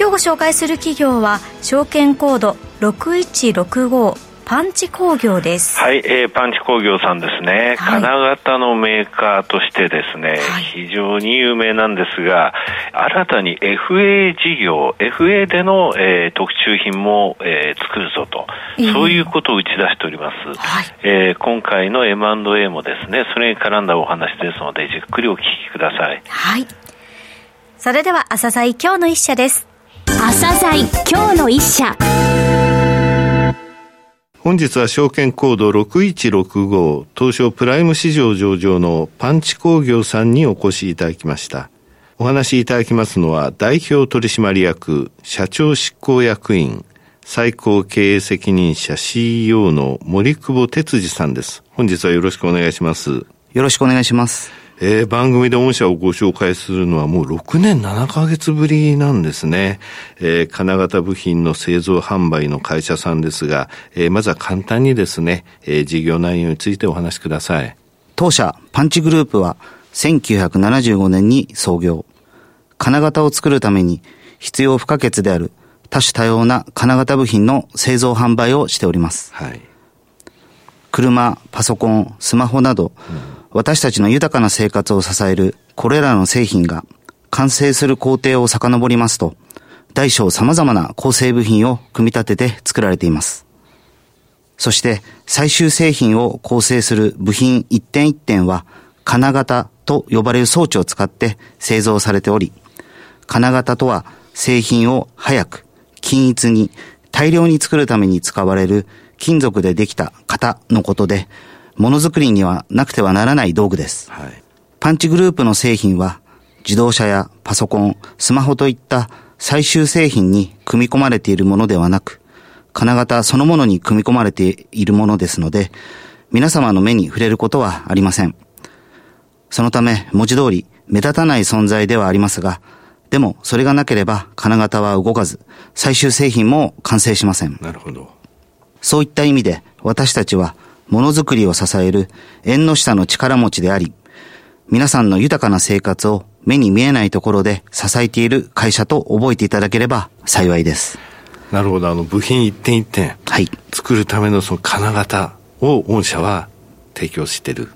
今日ご紹介する企業は証券コード6165パンチ工業です。はい、えー、パンチ工業さんですね、はい、金型のメーカーとしてですね、はい、非常に有名なんですが、新たに FA 事業、FA での、えー、特注品も、えー、作るぞと、えー、そういうことを打ち出しております。はい、えー、今回の M&A もですね、それに絡んだお話ですので、じっくりお聞きください。はい。それでは、朝鮮今日の一社です。朝鮮今日の一社本日は証券コード6165東証プライム市場上場のパンチ工業さんにお越しいただきました。お話しいただきますのは代表取締役社長執行役員最高経営責任者 CEO の森久保哲司さんです。本日はよろしくお願いします。よろしくお願いします。えー、番組で御社をご紹介するのはもう6年7ヶ月ぶりなんですね。えー、金型部品の製造販売の会社さんですが、えー、まずは簡単にですね、えー、事業内容についてお話しください。当社パンチグループは1975年に創業。金型を作るために必要不可欠である多種多様な金型部品の製造販売をしております。はい。車、パソコン、スマホなど、うん私たちの豊かな生活を支えるこれらの製品が完成する工程を遡りますと、大小様々な構成部品を組み立てて作られています。そして最終製品を構成する部品一点一点は金型と呼ばれる装置を使って製造されており、金型とは製品を早く、均一に、大量に作るために使われる金属でできた型のことで、ものづくりにはなくてはならない道具です。はい、パンチグループの製品は、自動車やパソコン、スマホといった最終製品に組み込まれているものではなく、金型そのものに組み込まれているものですので、皆様の目に触れることはありません。そのため、文字通り目立たない存在ではありますが、でもそれがなければ金型は動かず、最終製品も完成しません。なるほど。そういった意味で私たちはものづくりを支える縁の下の力持ちであり、皆さんの豊かな生活を目に見えないところで支えている会社と覚えていただければ幸いです。なるほど。あの、部品一点一点。はい。作るためのその金型を御社は提供している。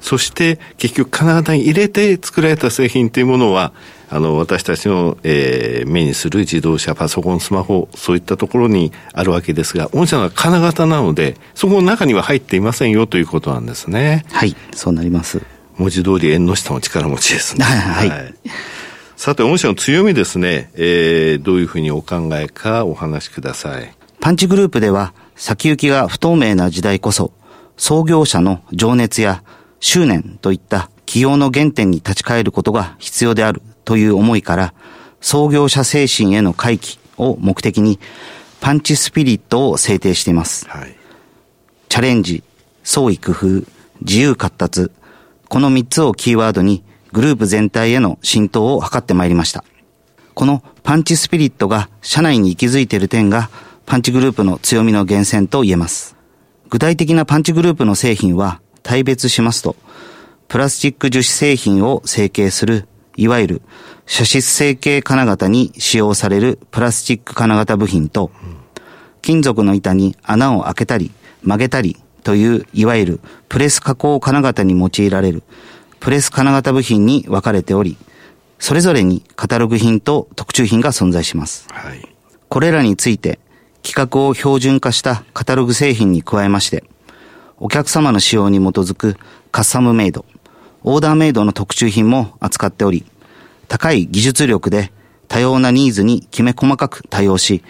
そして結局金型に入れて作られた製品というものはあの、私たちの、えー、目にする自動車、パソコン、スマホ、そういったところにあるわけですが、御社は金型なので、そこの中には入っていませんよということなんですね。はい、そうなります。文字通り縁の下の力持ちですね。はい。はい、さて、御社の強みですね、えー、どういうふうにお考えかお話しください。パンチグループでは、先行きが不透明な時代こそ、創業者の情熱や執念といった企業の原点に立ち返ることが必要であるという思いから、創業者精神への回帰を目的に、パンチスピリットを制定しています。はい、チャレンジ、創意工夫、自由活達、この3つをキーワードにグループ全体への浸透を図ってまいりました。このパンチスピリットが社内に息づいている点がパンチグループの強みの源泉と言えます。具体的なパンチグループの製品は大別しますと、プラスチック樹脂製品を成形するいわゆる、射出成形金型に使用されるプラスチック金型部品と、金属の板に穴を開けたり曲げたりという、いわゆるプレス加工金型に用いられるプレス金型部品に分かれており、それぞれにカタログ品と特注品が存在します。はい、これらについて、規格を標準化したカタログ製品に加えまして、お客様の仕様に基づくカスタムメイド、オーダーメイドの特注品も扱っており、高い技術力で多様なニーズにきめ細かく対応し、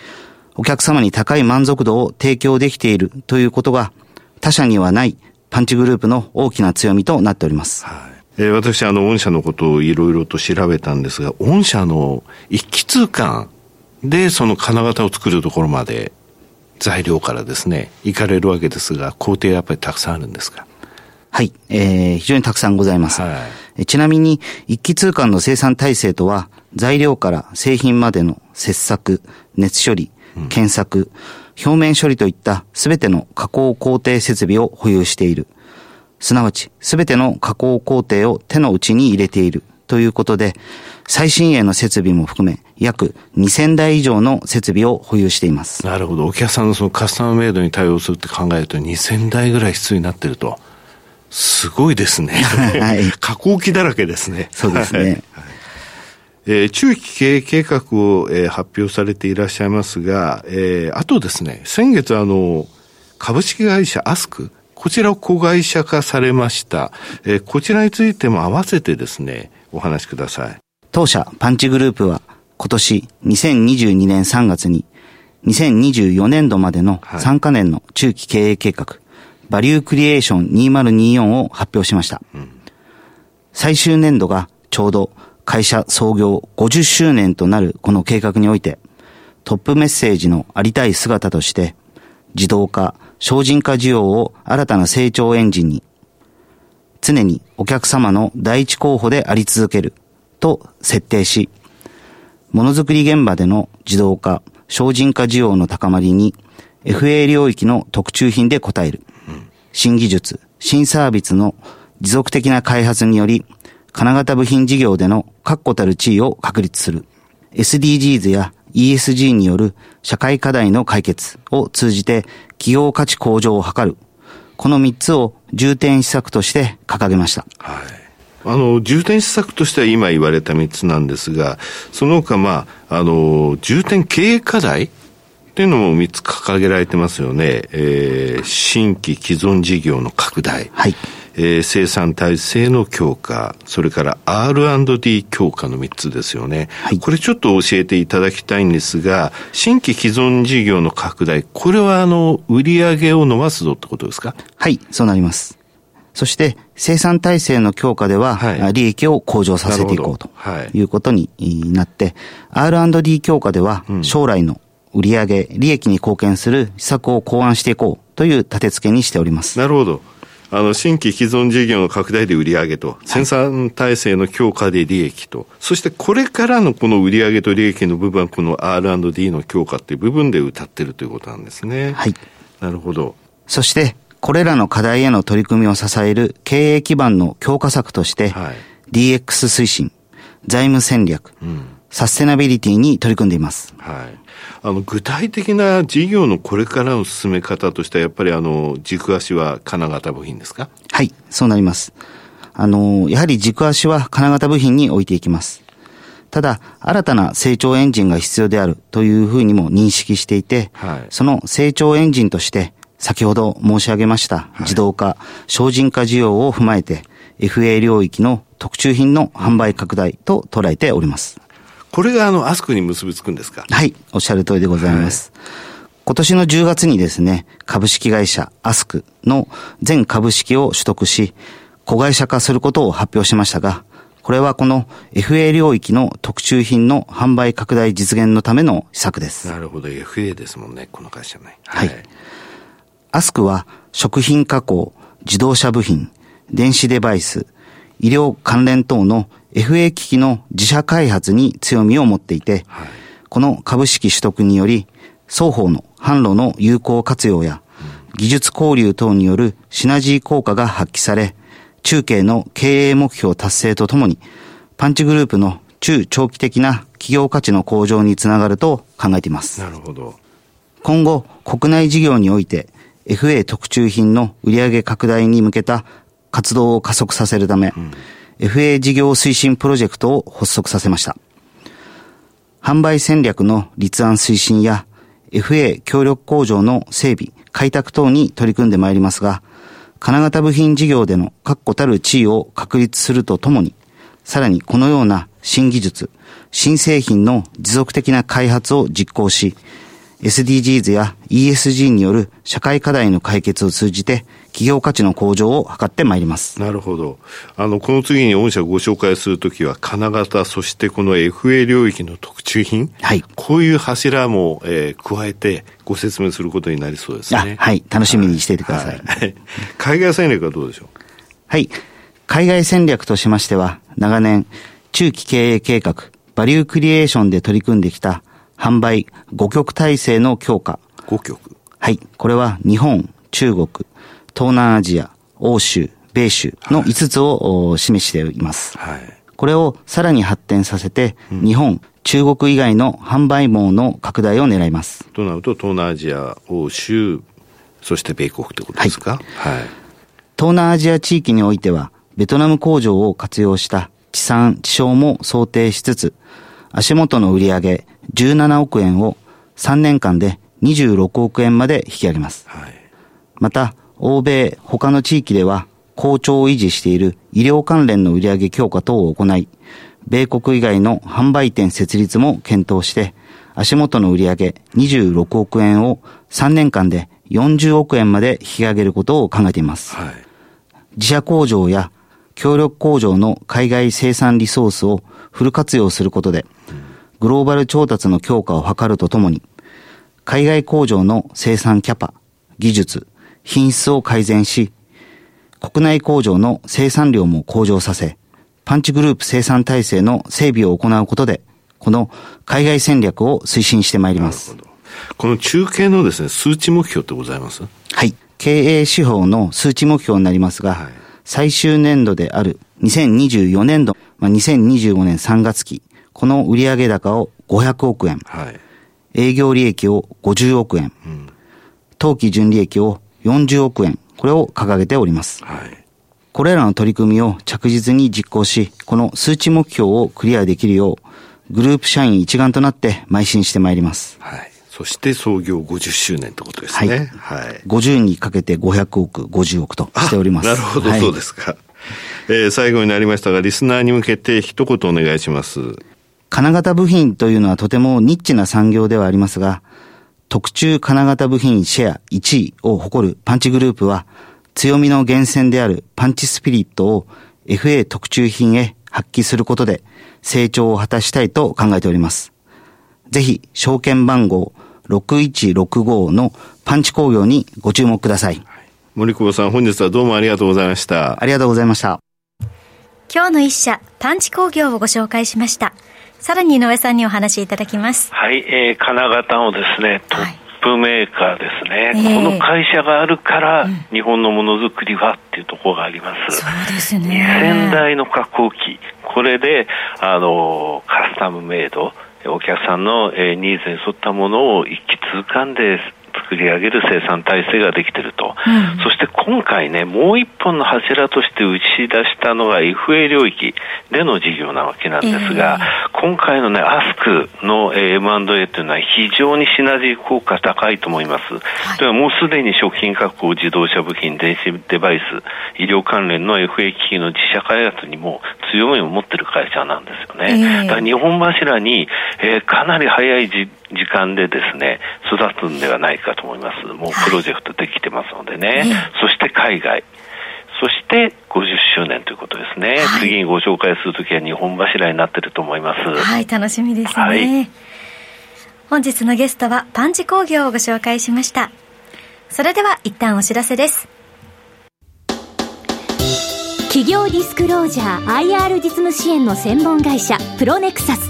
お客様に高い満足度を提供できているということが他社にはないパンチグループの大きな強みとなっております。はいえー、私、あの、御社のことをいろいろと調べたんですが、御社の一気通貫で、その金型を作るところまで材料からですね、行かれるわけですが、工程はやっぱりたくさんあるんですか？はい、えー、非常にたくさんございます。はい、ちなみに、一気通貫の生産体制とは、材料から製品までの切削、熱処理、検索、うん、表面処理といったすべての加工工程設備を保有している。すなわち、すべての加工工程を手の内に入れている。ということで、最新鋭の設備も含め、約2000台以上の設備を保有しています。なるほど。お客さんのそのカスタムメイドに対応するって考えると2000台ぐらい必要になってると。すごいですね。はい。加工機だらけですね。そうですね。はいえー、中期経営計画を、えー、発表されていらっしゃいますが、えー、あとですね、先月あの、株式会社アスク、こちらを子会社化されました。えー、こちらについても合わせてですね、お話しください。当社パンチグループは今年2022年3月に2024年度までの3カ年の中期経営計画、はい、バリュークリエーション2024を発表しました。最終年度がちょうど会社創業50周年となるこの計画において、トップメッセージのありたい姿として、自動化、精進化需要を新たな成長エンジンに、常にお客様の第一候補であり続けると設定し、ものづくり現場での自動化、精進化需要の高まりに、FA 領域の特注品で応える。新技術、新サービスの持続的な開発により、金型部品事業での確固たる地位を確立する。SDGs や ESG による社会課題の解決を通じて企業価値向上を図る。この3つを重点施策として掲げました。はい。あの、重点施策としては今言われた3つなんですが、その他、まあ、あの、重点経営課題っていうのも3つ掲げられてますよね。えー、新規既存事業の拡大。はい。えー、生産体制の強化、それから R&D 強化の3つですよね。はい、これちょっと教えていただきたいんですが、新規既存事業の拡大、これはあの、売り上げを伸ばすぞってことですか？はい、そうなります。そして、生産体制の強化では、はい、利益を向上させていこうということになって、はい、R&D 強化では、将来の売上、利益に貢献する施策を考案していこうという立て付けにしております。なるほど。あの、新規既存事業の拡大で売上と、生産体制の強化で利益と、そしてこれからのこの売上と利益の部分は、この R&D の強化っていう部分で歌ってるということなんですね。はい。なるほど。そして、これらの課題への取り組みを支える経営基盤の強化策として、はい、DX 推進、財務戦略、うん、サステナビリティに取り組んでいます。はい。あの、具体的な事業のこれからの進め方としては、やっぱりあの、軸足は金型部品ですか？はい、そうなります。あの、やはり軸足は金型部品に置いていきます。ただ、新たな成長エンジンが必要であるというふうにも認識していて、はい、その成長エンジンとして、先ほど申し上げました、自動化、精進化需要を踏まえて、FA 領域の特注品の販売拡大と捉えております。これがあの、アスクに結びつくんですか？はい、おっしゃる通りでございます。はい、今年の10月にですね、株式会社アスクの全株式を取得し、子会社化することを発表しましたが、これはこの FA 領域の特注品の販売拡大実現のための施策です。なるほど、FA ですもんね、この会社ね。はい。はい、アスクは食品加工、自動車部品、電子デバイス、医療関連等の FA 機器の自社開発に強みを持っていて、はい、この株式取得により、双方の販路の有効活用や、技術交流等によるシナジー効果が発揮され、中継の経営目標達成とともに、パンチグループの中長期的な企業価値の向上につながると考えています。なるほど。今後、国内事業において、FA 特注品の売上拡大に向けた活動を加速させるため、うん FA 事業推進プロジェクトを発足させました。販売戦略の立案推進や FA 協力工場の整備、開拓等に取り組んでまいりますが、金型部品事業での確固たる地位を確立するとともに、さらにこのような新技術、新製品の持続的な開発を実行し、SDGs や ESG による社会課題の解決を通じて、企業価値の向上を図ってまいります。なるほど。あの、この次に御社ご紹介するときは、金型、そしてこの FA 領域の特注品。はい。こういう柱も、えー、加えてご説明することになりそうですね。はい。楽しみにしていてください。はい、海外戦略はどうでしょう？はい。海外戦略としましては、長年、中期経営計画、バリュークリエーションで取り組んできた販売5局体制の強化。5局はい。これは日本、中国、東南アジア、欧州、米州の5つを、示しています。はい。これをさらに発展させて、うん、日本、中国以外の販売網の拡大を狙います。となると、東南アジア、欧州、そして米国ということですか、はい、はい。東南アジア地域においては、ベトナム工場を活用した地産地消も想定しつつ、足元の売上17億円を3年間で26億円まで引き上げます。はい、また、欧米他の地域では好調を維持している医療関連の売上強化等を行い、米国以外の販売店設立も検討して、足元の売上26億円を3年間で40億円まで引き上げることを考えています。はい、自社工場や協力工場の海外生産リソースをフル活用することで、グローバル調達の強化を図るとともに、海外工場の生産キャパ、技術、品質を改善し、国内工場の生産量も向上させ、パンチグループ生産体制の整備を行うことで、この海外戦略を推進してまいります。この中継のですね、数値目標ってございます？はい。経営指標の数値目標になりますが、はい、最終年度である2024年度、まあ、2025年3月期、この売上高を500億円、はい、営業利益を50億円、うん、当期純利益を40億円、これを掲げております。はい、これらの取り組みを着実に実行し、この数値目標をクリアできるよう、グループ社員一丸となって邁進してまいります。はい。そして創業50周年ってことですね。はい。はい、50にかけて500億、50億としております。なるほど、そうですか。えー、最後になりましたが、リスナーに向けて一言お願いします。金型部品というのはとてもニッチな産業ではありますが、特注金型部品シェア1位を誇るパンチグループは、強みの源泉であるパンチスピリットを FA 特注品へ発揮することで成長を果たしたいと考えております。ぜひ、証券番号6165のパンチ工業にご注目ください。森久保さん、本日はどうもありがとうございました。ありがとうございました。今日の一社、パンチ工業をご紹介しました。さらに井上さんにお話しいただきます。はい、えー、金型のですね、トップメーカーですね、はいこの会社があるから、日本のものづくりはっていうところがあります。そうですね。2000台の加工機、これで、あの、カスタムメイド、お客さんの、えー、ニーズに沿ったものを一気通貫で作り上げる生産体制ができていると、うん、そして今回ね、もう一本の柱として打ち出したのが FA 領域での事業なわけなんですが、えー、今回のね、アスクの M&A というのは非常にシナジー効果高いと思います。はい、ではもうすでに食品加工、自動車部品、電子デバイス、医療関連の FA 機器の自社開発にも強みを持っている会社なんですよね。えー、だから日本柱に、えー、かなり早い時時間でですね、育つんではないかと思います。もうプロジェクトできてますのでね。はい、そして海外。そして50周年ということですね。はい、次にご紹介するときは日本柱になってると思います。はい、楽しみですね。はい、本日のゲストはパンチ工業をご紹介しました。それでは一旦お知らせです。企業ディスクロージャー IR 実務支援の専門会社プロネクサス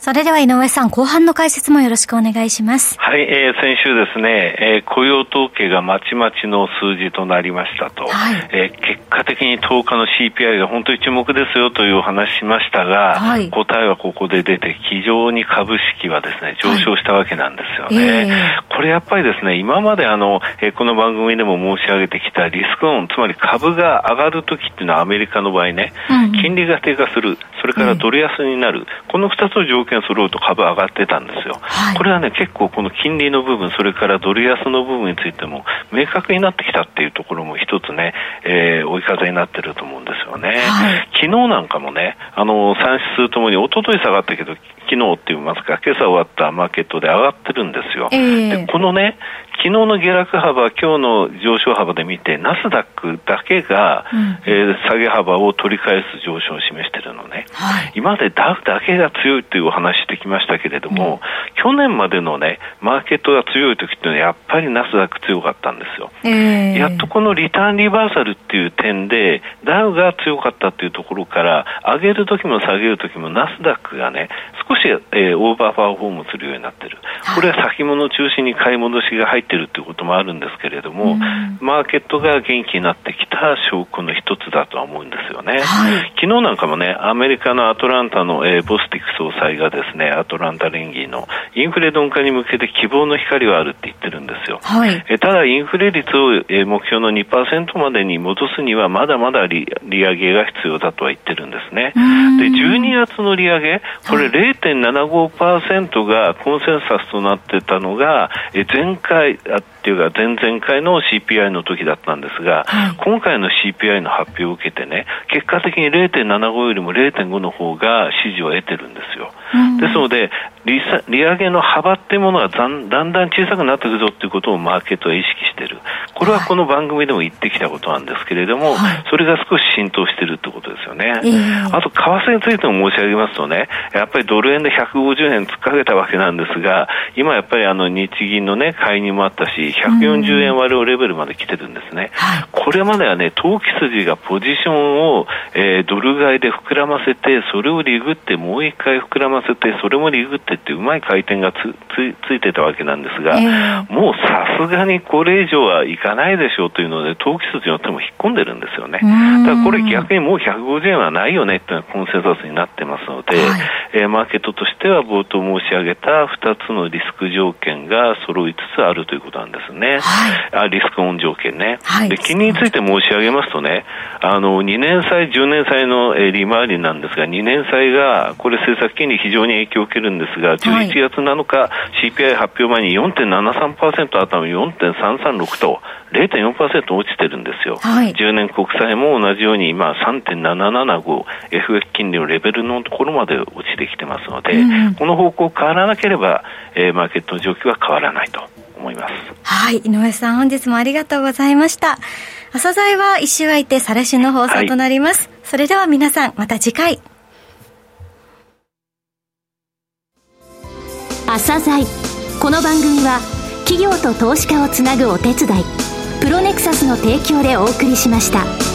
それでは井上さん、後半の解説もよろしくお願いします。はい、えー、先週ですね、えー、雇用統計がまちまちの数字となりましたと、はい、えー、結果的に10日の CPI が本当に注目ですよというお話しましたが、はい、答えはここで出て、非常に株式はですね、上昇したわけなんですよね。はいえ。ー、これやっぱりですね、今まであの、えー、この番組でも申し上げてきたリスクオン、つまり株が上がるときっていうのはアメリカの場合ね、うん、金利が低下する、それからドル安になる、この2つの条件揃うと株上がってたんですよ、はい、これはね、結構この金利の部分、それからドル安の部分についても明確になってきたっていうところも一つね、えー、追い風になってると思うんですよね。はい、昨日なんかもね、あの、3指数ともに一昨日下がったけど、昨日って言いますか、今朝終わったマーケットで上がってるんですよ。えー、でこのね、昨日の下落幅、今日の上昇幅で見て、ナスダックだけが、うん、えー、下げ幅を取り返す上昇を示しているのね、はい、今までダウだけが強いというお話話してきましたけれども、去年までのね、マーケットが強い時っていうのは、やっぱりナスダック強かったんですよ、えー、やっとこのリターンリバーサルっていう点で、ダウが強かったっていうところから、上げる時も下げる時もナスダックがね、少し、えー、オーバーパフォームするようになってる、これは先物中心に買い戻しが入ってるっていうこともあるんですけれども、うん、マーケットが元気になってきた証拠の一つだとは思うんですよね、はい、昨日なんかもね、アメリカのアトランタの、えー、ボスティック総裁がですね、アトランタ連銀のインフレ鈍化に向けて希望の光はあるって言ってるんですよ。はい、えただ、インフレ率を、えー、目標の2%までに戻すには、まだまだ利利上げが必要だとは言ってるんですね。で、12月の利上げ、これ0.75%がコンセンサスとなってたのが、え前回、っていうか前々回の CPI の時だったんですが、はい、今回の CPI の発表を受けてね結果的に0.75よりも0.5の方が支持を得てるんですよ。ですので利利上げの幅っていうものがだんだん小さくなっていくぞということをマーケットは意識している。これはこの番組でも言ってきたことなんですけれども、はい、それが少し浸透しているということですよね、あと為替についても申し上げますとねやっぱりドル円で150円突っかけたわけなんですが今やっぱりあの日銀のね介入もあったし140円割るレベルまで来てるんですね、これまではね投機筋がポジションを、えー、ドル買いで膨らませてそれをリグってもう一回膨らませてそれもリグってってうまい回転がつつついてたわけなんですが、えー、もうさすがにこれ以上はいかないでしょうというので投機筋によっても引っ込んでるんですよね。だからこれ逆にもう150円はないよねっていうのがコンセンサスになってますので、はい、えー、マーケットとしては冒頭申し上げた2つのリスク条件が揃いつつあるということなんですね、はい、あリスクオン条件ね、はい、で金利について申し上げますとねあの2年債、10年債の利回りなんですが2年債がこれ政策金利非常に影響を受けるんですが11月7日、CPI 発表前に4.73%あったのに4.336と0.4%落ちてるんですよ、はい、10年国債も同じように今3.775 FX 金利のレベルのところまで落ちてきてますので、うん、この方向変わらなければ、えー、マーケットの状況は変わらないと思います。はい井上さん本日もありがとうございました。朝鮮は一周空いて再来週の放送となります、はい、それでは皆さんまた次回。朝鮮。この番組は企業と投資家をつなぐお手伝いプロネクサスの提供でお送りしました。